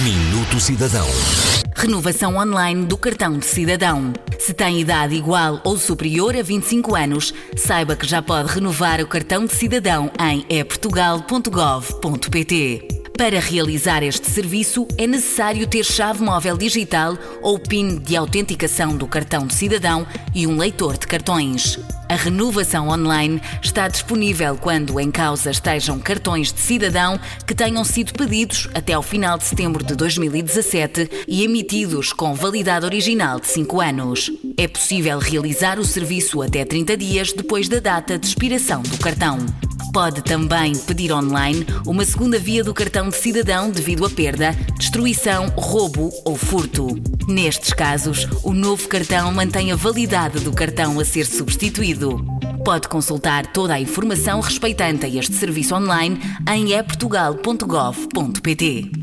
Minuto Cidadão. Renovação online do cartão de cidadão. Se tem idade igual ou superior a 25 anos, saiba que já pode renovar o cartão de cidadão em eportugal.gov.pt. Para realizar este serviço, é necessário ter chave móvel digital ou PIN de autenticação do cartão de cidadão e um leitor de cartões. A renovação online está disponível quando em causa estejam cartões de cidadão que tenham sido pedidos até ao final de setembro de 2017 e emitidos com validade original de 5 anos. É possível realizar o serviço até 30 dias depois da data de expiração do cartão. Pode também pedir online uma segunda via do cartão de cidadão devido a perda, destruição, roubo ou furto. Nestes casos, o novo cartão mantém a validade do cartão a ser substituído. Pode consultar toda a informação respeitante a este serviço online em eportugal.gov.pt.